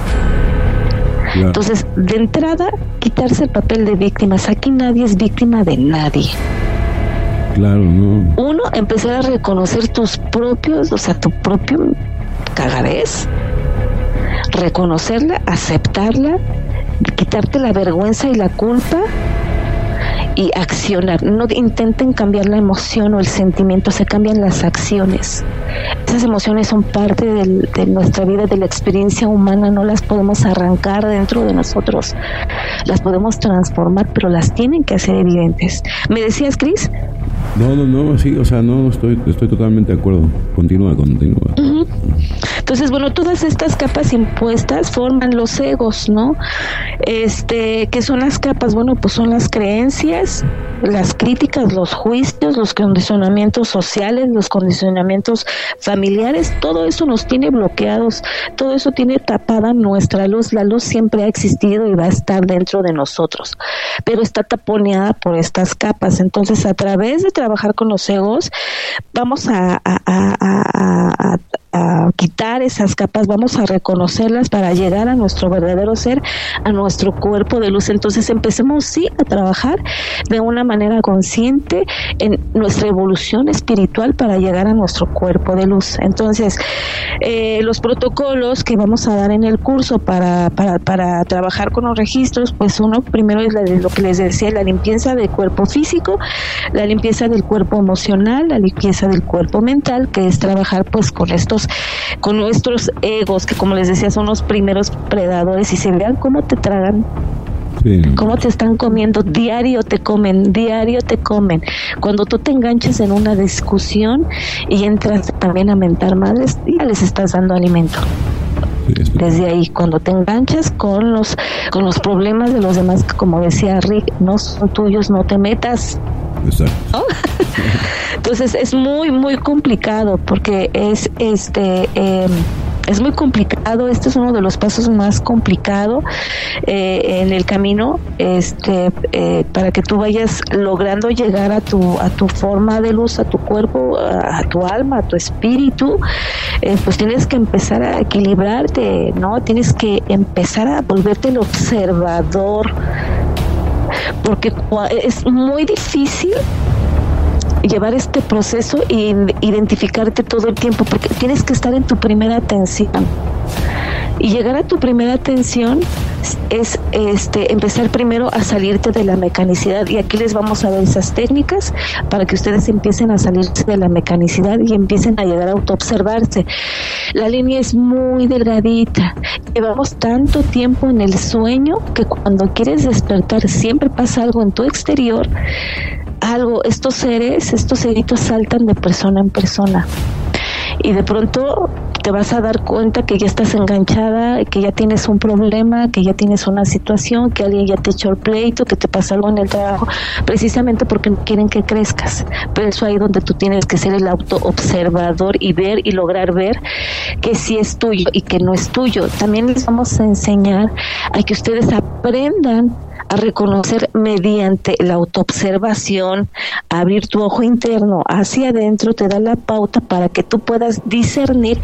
Entonces, de entrada, quitarse el papel de víctimas. Aquí nadie es víctima de nadie. Claro, no. Uno, empezar a reconocer tus propios, o sea, tu propio cagadez, reconocerla, aceptarla quitarte la vergüenza y la culpa y accionar. No intenten cambiar la emoción o el sentimiento, se cambian las acciones. Esas emociones son parte de nuestra vida, de la experiencia humana, no las podemos arrancar dentro de nosotros. Las podemos transformar, pero las tienen que hacer evidentes. ¿Me decías, Cris? No, no, no, sí, o sea, no, estoy, estoy totalmente de acuerdo. Continúa, continúa. Entonces, bueno, todas estas capas impuestas forman los egos, ¿no? Este, ¿qué son las capas? Bueno, pues son las creencias, las críticas, los juicios, los condicionamientos sociales, los condicionamientos familiares, todo eso nos tiene bloqueados, todo eso tiene tapada nuestra luz, la luz siempre ha existido y va a estar dentro de nosotros, pero está taponeada por estas capas. Entonces, a través de trabajar con los egos, vamos a, a, quitar esas capas, vamos a reconocerlas para llegar a nuestro verdadero ser, a nuestro cuerpo de luz. Entonces empecemos sí a trabajar de una manera consciente en nuestra evolución espiritual para llegar a nuestro cuerpo de luz. Entonces, eh, los protocolos que vamos a dar en el curso para, para, para trabajar con los registros, pues uno primero es lo que les decía, la limpieza del cuerpo físico, la limpieza del cuerpo emocional, la limpieza del cuerpo mental, que es trabajar pues con estos, con nuestros egos, que como les decía son los primeros predadores y se vean cómo te tragan ¿Cómo te están comiendo? Diario te comen, diario te comen. Cuando tú te enganches en una discusión y entras también a mentar madres, ya les estás dando alimento. Desde ahí, cuando te enganchas con los, con los problemas de los demás, como decía Rick, no son tuyos, no te metas. Entonces es muy, muy complicado porque es este... Eh, es muy complicado, este es uno de los pasos más complicados eh, en el camino este, eh, para que tú vayas logrando llegar a tu, a tu forma de luz, a tu cuerpo, a, tu alma, a tu espíritu, eh, pues tienes que empezar a equilibrarte, ¿no? Tienes que empezar a volverte el observador, porque es muy difícil llevar este proceso e identificarte todo el tiempo, porque tienes que estar en tu primera atención. Y llegar a tu primera atención es este empezar primero a salirte de la mecanicidad y aquí les vamos a dar esas técnicas para que ustedes empiecen a salirse de la mecanicidad y empiecen a llegar a autoobservarse. La línea es muy delgadita. Llevamos tanto tiempo en el sueño que cuando quieres despertar siempre pasa algo en tu exterior algo, estos seres, estos seritos saltan de persona en persona y de pronto te vas a dar cuenta que ya estás enganchada, que ya tienes un problema, que ya tienes una situación, que alguien ya te echó el pleito, que te pasa algo en el trabajo, precisamente porque quieren que crezcas. Pero eso ahí donde tú tienes que ser el auto observador y ver y lograr ver que sí es tuyo y que no es tuyo. También les vamos a enseñar a que ustedes aprendan a reconocer mediante la autoobservación, abrir tu ojo interno hacia adentro, te da la pauta para que tú puedas discernir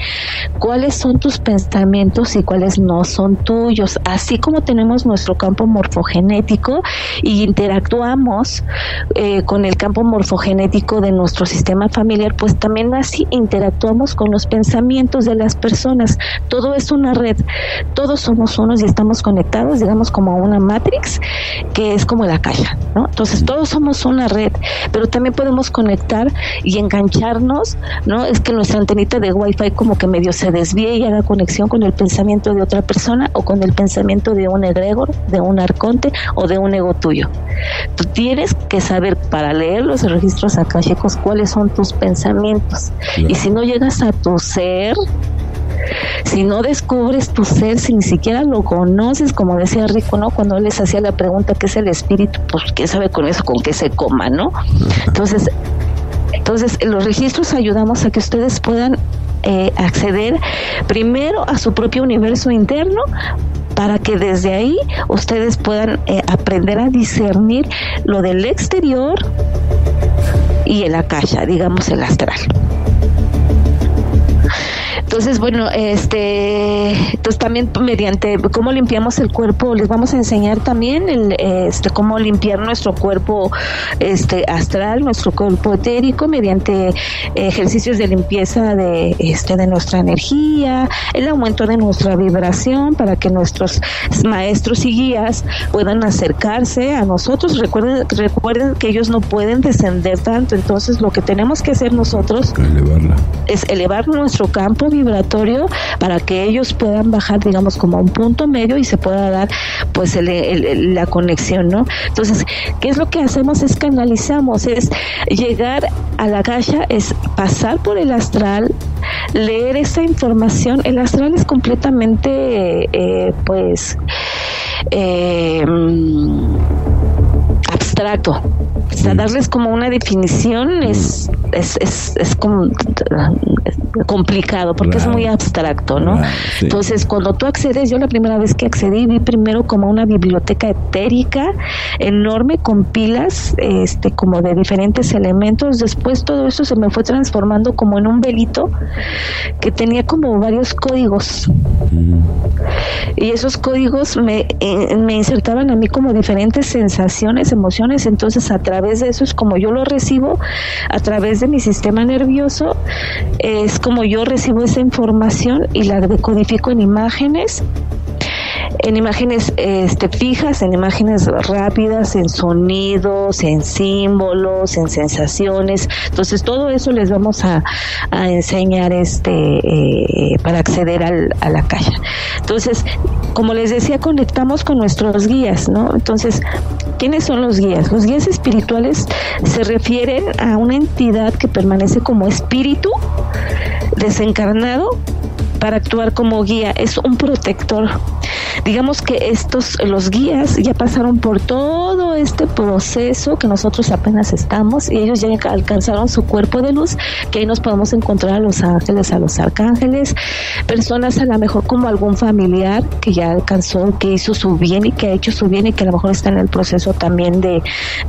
cuáles son tus pensamientos y cuáles no son tuyos. Así como tenemos nuestro campo morfogenético y interactuamos eh, con el campo morfogenético de nuestro sistema familiar, pues también así interactuamos con los pensamientos de las personas. Todo es una red, todos somos unos y estamos conectados, digamos, como una matrix que es como la caja, ¿no? Entonces todos somos una red, pero también podemos conectar y engancharnos, ¿no? Es que nuestra antenita de Wi-Fi como que medio se desvíe y haga conexión con el pensamiento de otra persona o con el pensamiento de un egregor, de un arconte o de un ego tuyo. Tú tienes que saber para leer los registros akáshicos cuáles son tus pensamientos. Y si no llegas a tu ser, si no descubres tu ser, si ni siquiera lo conoces, como decía Rico, ¿no? Cuando les hacía la pregunta qué es el espíritu, pues quién sabe con eso, con qué se coma, ¿no? Entonces, entonces los registros ayudamos a que ustedes puedan eh, acceder primero a su propio universo interno para que desde ahí ustedes puedan eh, aprender a discernir lo del exterior y el akasha, digamos el astral. Entonces, bueno, este, entonces también mediante cómo limpiamos el cuerpo, les vamos a enseñar también el, este, cómo limpiar nuestro cuerpo este, astral, nuestro cuerpo etérico, mediante ejercicios de limpieza de, este, de nuestra energía, el aumento de nuestra vibración para que nuestros maestros y guías puedan acercarse a nosotros. Recuerden, recuerden que ellos no pueden descender tanto, entonces lo que tenemos que hacer nosotros es elevar nuestro campo vibratorio vibratorio para que ellos puedan bajar, digamos, como a un punto medio y se pueda dar, pues, la conexión, ¿no? Entonces, ¿qué es lo que hacemos? Es canalizamos, es llegar a la caja, es pasar por el astral, leer esa información. El astral es completamente, eh, pues, eh, abstracto. O sea, darles como una definición es, es, es, es como complicado porque es muy abstracto, ¿no? Entonces, cuando tú accedes, yo la primera vez que accedí vi primero como una biblioteca etérica enorme con pilas, este, como de diferentes elementos. Después todo eso se me fue transformando como en un velito que tenía como varios códigos. Y esos códigos me, eh, me insertaban a mí como diferentes sensaciones, emociones. Entonces, a través de eso es como yo lo recibo, a través de mi sistema nervioso, es como yo recibo esa información y la decodifico en imágenes en imágenes este, fijas, en imágenes rápidas, en sonidos, en símbolos, en sensaciones. Entonces todo eso les vamos a, enseñar este eh, para acceder al, a la caja. Entonces, como les decía, conectamos con nuestros guías, ¿no? Entonces, ¿quiénes son los guías? Los guías espirituales se refieren a una entidad que permanece como espíritu desencarnado para actuar como guía, es un protector. Digamos que estos, los guías ya pasaron por todo este proceso que nosotros apenas estamos y ellos ya alcanzaron su cuerpo de luz, que ahí nos podemos encontrar a los ángeles, a los arcángeles, personas a lo mejor como algún familiar que ya alcanzó, que hizo su bien y que ha hecho su bien y que a lo mejor está en el proceso también de,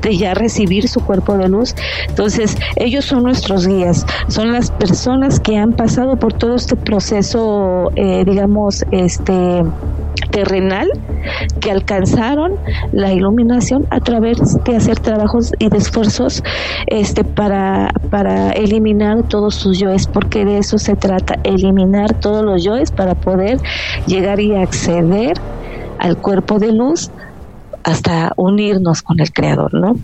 de ya recibir su cuerpo de luz. Entonces, ellos son nuestros guías, son las personas que han pasado por todo este proceso eh, digamos, este terrenal que alcanzaron la iluminación a través de hacer trabajos y de esfuerzos este para para eliminar todos sus yoes porque de eso se trata eliminar todos los yoes para poder llegar y acceder al cuerpo de luz hasta unirnos con el creador no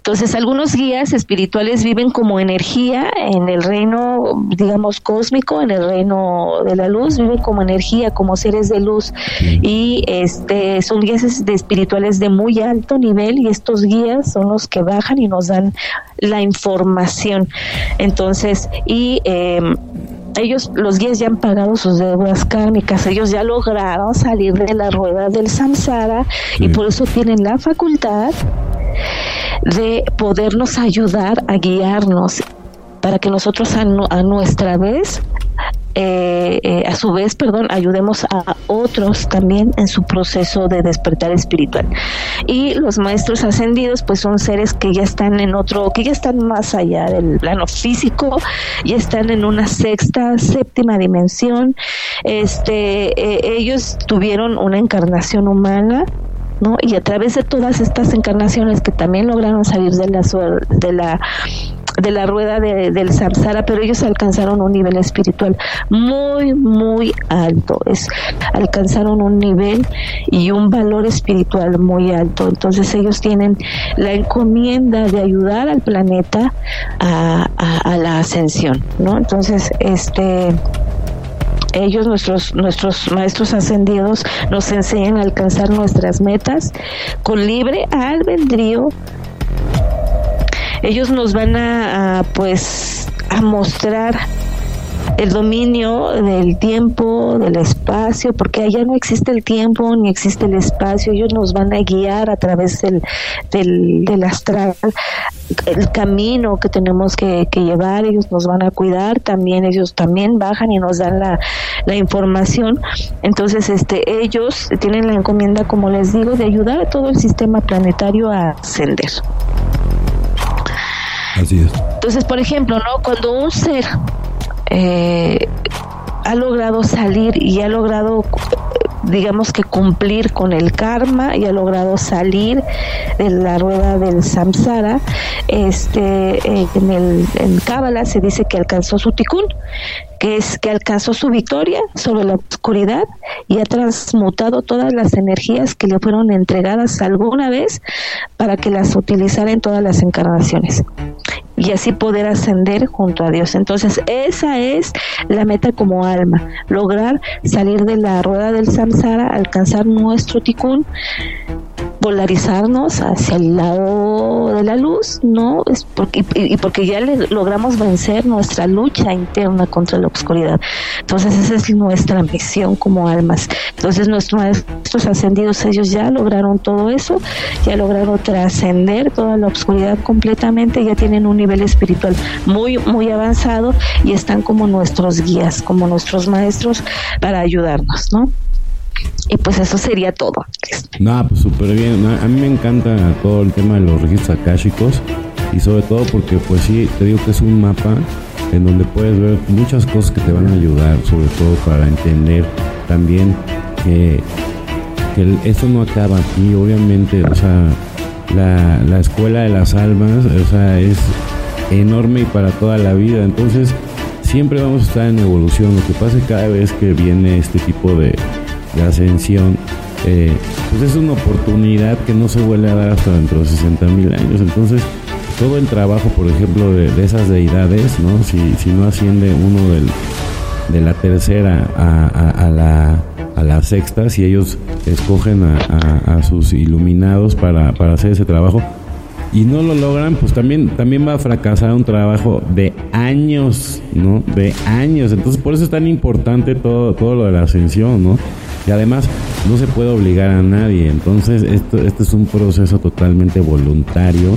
entonces, algunos guías espirituales viven como energía en el reino, digamos, cósmico, en el reino de la luz, viven como energía, como seres de luz y este son guías espirituales de muy alto nivel y estos guías son los que bajan y nos dan la información. Entonces, y eh, ellos, los guías ya han pagado sus deudas kármicas, ellos ya lograron salir de la rueda del samsara y por eso tienen la facultad de podernos ayudar a guiarnos para que nosotros a, a nuestra vez eh, eh, a su vez, perdón, ayudemos a otros también en su proceso de despertar espiritual. Y los maestros ascendidos, pues son seres que ya están en otro, que ya están más allá del plano físico, ya están en una sexta, séptima dimensión. Este, eh, ellos tuvieron una encarnación humana ¿no? Y a través de todas estas encarnaciones que también lograron salir de la de la de la rueda de, del samsara, pero ellos alcanzaron un nivel espiritual muy, muy alto. Es, alcanzaron un nivel y un valor espiritual muy alto. Entonces ellos tienen la encomienda de ayudar al planeta a, a la ascensión, ¿no? Entonces, este ellos, nuestros, nuestros maestros ascendidos, nos enseñan a alcanzar nuestras metas con libre albedrío ellos nos van a, pues a mostrar el dominio del tiempo, del espacio, porque allá no existe el tiempo ni existe el espacio, ellos nos van a guiar a través del, del, astral, el camino que tenemos que, llevar, ellos nos van a cuidar, también ellos también bajan y nos dan la, la información, entonces este ellos tienen la encomienda, como les digo, de ayudar a todo el sistema planetario a ascender. Entonces, por ejemplo, ¿no? Cuando un ser eh, ha logrado salir y ha logrado digamos que cumplir con el karma y ha logrado salir de la rueda del samsara este eh, en el en Cábala se dice que alcanzó su tikkun que es que alcanzó su victoria sobre la oscuridad y ha transmutado todas las energías que le fueron entregadas alguna vez para que las utilizara en todas las encarnaciones y así poder ascender junto a Dios. Entonces, esa es la meta como alma, lograr salir de la rueda del samsara, alcanzar nuestro tikkun polarizarnos hacia el lado de la luz, ¿no? Es porque, y, porque ya logramos vencer nuestra lucha interna contra la oscuridad. Entonces esa es nuestra misión como almas. Entonces nuestros maestros ascendidos, ellos ya lograron todo eso, ya lograron trascender toda la oscuridad completamente, ya tienen un nivel espiritual muy, muy avanzado y están como nuestros guías, como nuestros maestros para ayudarnos, ¿no? Y pues eso sería todo. No, pues súper bien. A mí me encanta todo el tema de los registros akáshicos y sobre todo porque pues sí, te digo que es un mapa en donde puedes ver muchas cosas que te van a ayudar, sobre todo para entender también que, que esto no acaba aquí, obviamente, o sea, la, la escuela de las almas, o sea, es enorme y para toda la vida, entonces siempre vamos a estar en evolución, lo que pasa es que cada vez que viene este tipo de, de ascensión, eh, pues es una oportunidad que no se vuelve a dar hasta dentro de 60 mil años. Entonces, todo el trabajo, por ejemplo, de, esas deidades, ¿no? Si, si no asciende uno del, de la tercera a, a, la, a la sexta, si ellos escogen a, a sus iluminados para, para hacer ese trabajo, y no lo logran, pues también, también va a fracasar un trabajo de años, ¿no? De años. Entonces, por eso es tan importante todo, todo lo de la ascensión, ¿no? Además no se puede obligar a nadie. Entonces esto, este es un proceso totalmente voluntario.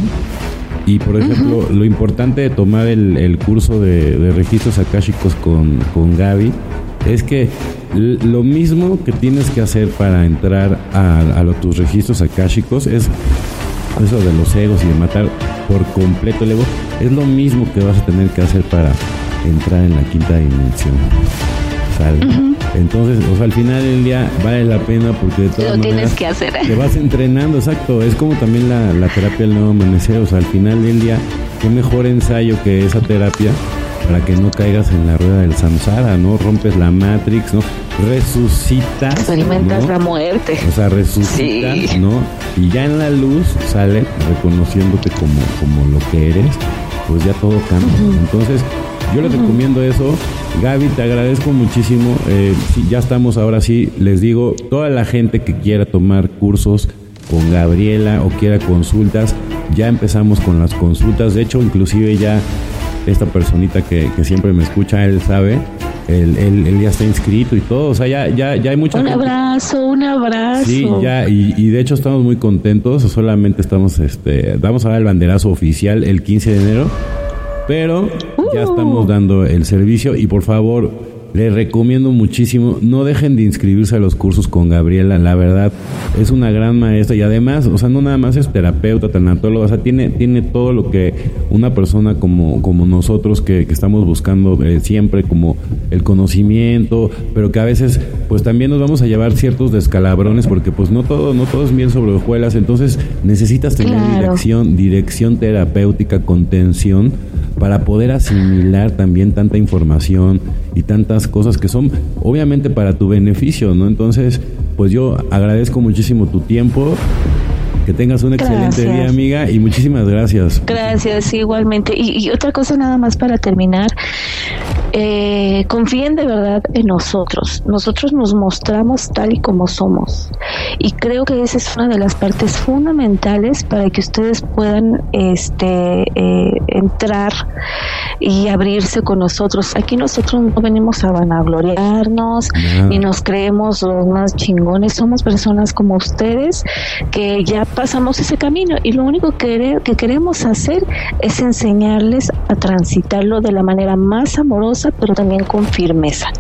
Y por ejemplo, lo importante de tomar el, curso de, registros akáshicos con, con Gaby es que lo mismo que tienes que hacer para entrar a, a tus registros akáshicos es eso de los egos y de matar por completo el ego, es lo mismo que vas a tener que hacer para entrar en la quinta dimensión. Entonces, o sea, al final del día vale la pena porque de todas Lo tienes que hacer. te vas entrenando, exacto. Es como también la, la terapia del nuevo amanecer. O sea, al final del día, qué mejor ensayo que esa terapia para que no caigas en la rueda del samsara, ¿no? Rompes la matrix, ¿no? Resucitas. Experimentas la muerte. O sea, resucitas, ¿no? Y ya en la luz sale reconociéndote como, como lo que eres, pues ya todo cambia. Entonces, yo les recomiendo eso. Gaby, te agradezco muchísimo. Eh, ya estamos ahora sí, les digo, toda la gente que quiera tomar cursos con Gabriela o quiera consultas, ya empezamos con las consultas. De hecho, inclusive ya esta personita que, siempre me escucha, él sabe él, él, ya está inscrito y todo, o sea, ya, ya, ya hay mucha Un abrazo, un abrazo. Sí, ya, y, y, de hecho estamos muy contentos, solamente estamos, este, vamos a dar el banderazo oficial el 15 de enero, pero ya uh. estamos dando el servicio y por favor les recomiendo muchísimo, no dejen de inscribirse a los cursos con Gabriela, la verdad, es una gran maestra y además, o sea, no nada más es terapeuta, tanatóloga, o sea, tiene, tiene todo lo que una persona como, como nosotros que, estamos buscando eh, siempre, como el conocimiento, pero que a veces pues también nos vamos a llevar ciertos descalabrones porque pues no todo, no todo es bien sobre hojuelas, entonces necesitas tener dirección, dirección terapéutica, contención para poder asimilar también tanta información y tantas cosas que son obviamente para tu beneficio, ¿no? Entonces, pues yo agradezco muchísimo tu tiempo. Que tengas un excelente día, amiga, y muchísimas gracias. Gracias, igualmente. Y, y, otra cosa nada más para terminar, eh, confíen de verdad en nosotros. Nosotros nos mostramos tal y como somos. Y creo que esa es una de las partes fundamentales para que ustedes puedan este, eh, entrar y abrirse con nosotros. Aquí nosotros no venimos a vanagloriarnos ni nos creemos los más chingones. Somos personas como ustedes que ya pasamos ese camino y lo único que, que queremos hacer es enseñarles a transitarlo de la manera más amorosa pero también con firmeza.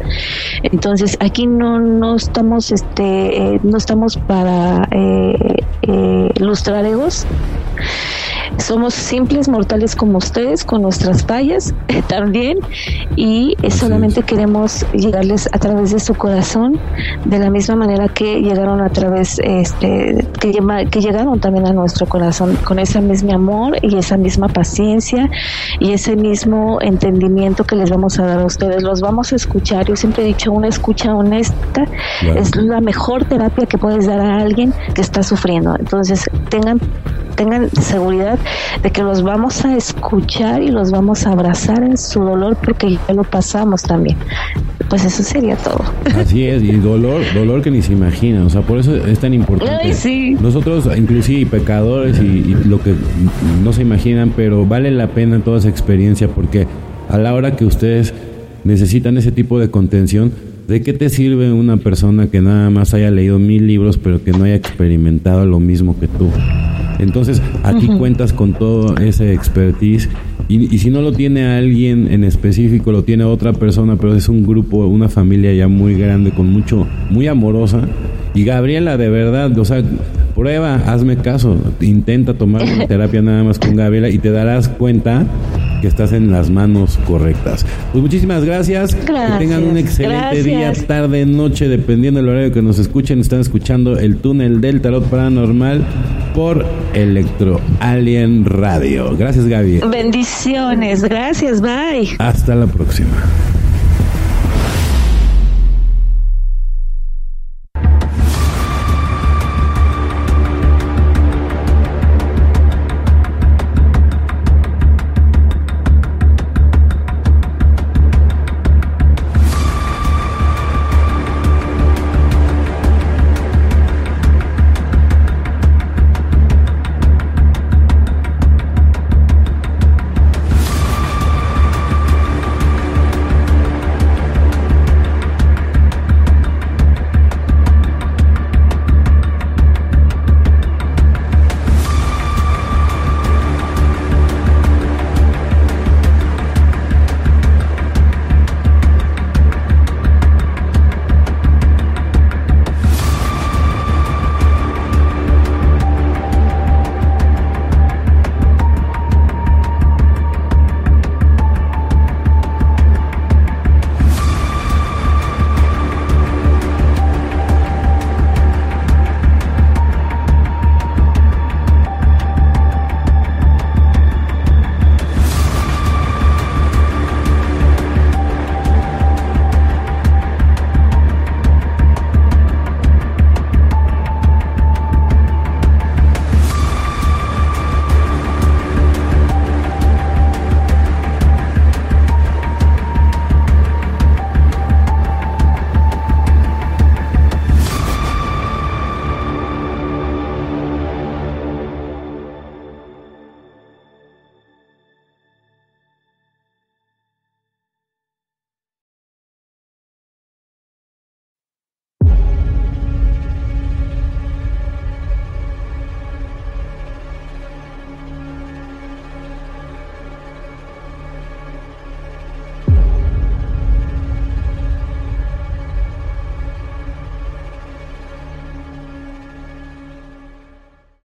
Entonces, aquí no, no estamos, este, eh, no estamos para eh, eh, lustrar egos somos simples mortales como ustedes, con nuestras fallas también, y solamente queremos llegarles a través de su corazón, de la misma manera que llegaron a través, este, que, que llegaron también a nuestro corazón, con ese mismo amor y esa misma paciencia y ese mismo entendimiento que les vamos a dar a ustedes. Los vamos a escuchar. Yo siempre he dicho, una escucha honesta es la mejor terapia que puedes dar a alguien que está sufriendo. Entonces, tengan tengan seguridad de que los vamos a escuchar y los vamos a abrazar en su dolor porque ya lo pasamos también. Pues eso sería todo. Así es, y dolor, dolor que ni se imagina, o sea, por eso es tan importante. sí. Nosotros, inclusive pecadores y, y lo que no se imaginan, pero vale la pena toda esa experiencia porque a la hora que ustedes necesitan ese tipo de contención, ¿De qué te sirve una persona que nada más haya leído mil libros pero que no haya experimentado lo mismo que tú? Entonces, aquí cuentas con todo ese expertise y, si no lo tiene alguien en específico, lo tiene otra persona, pero es un grupo, una familia ya muy grande, con mucho, muy amorosa. Y Gabriela, de verdad, o sea, prueba, hazme caso, intenta tomar terapia nada más con Gabriela y te darás cuenta que estás en las manos correctas. Pues muchísimas gracias. Que tengan un excelente día, tarde, noche, dependiendo del horario que nos escuchen. Están escuchando el túnel del tarot paranormal por Electro Alien Radio. Gracias, Gaby. Bendiciones. Gracias. Bye. Hasta la próxima.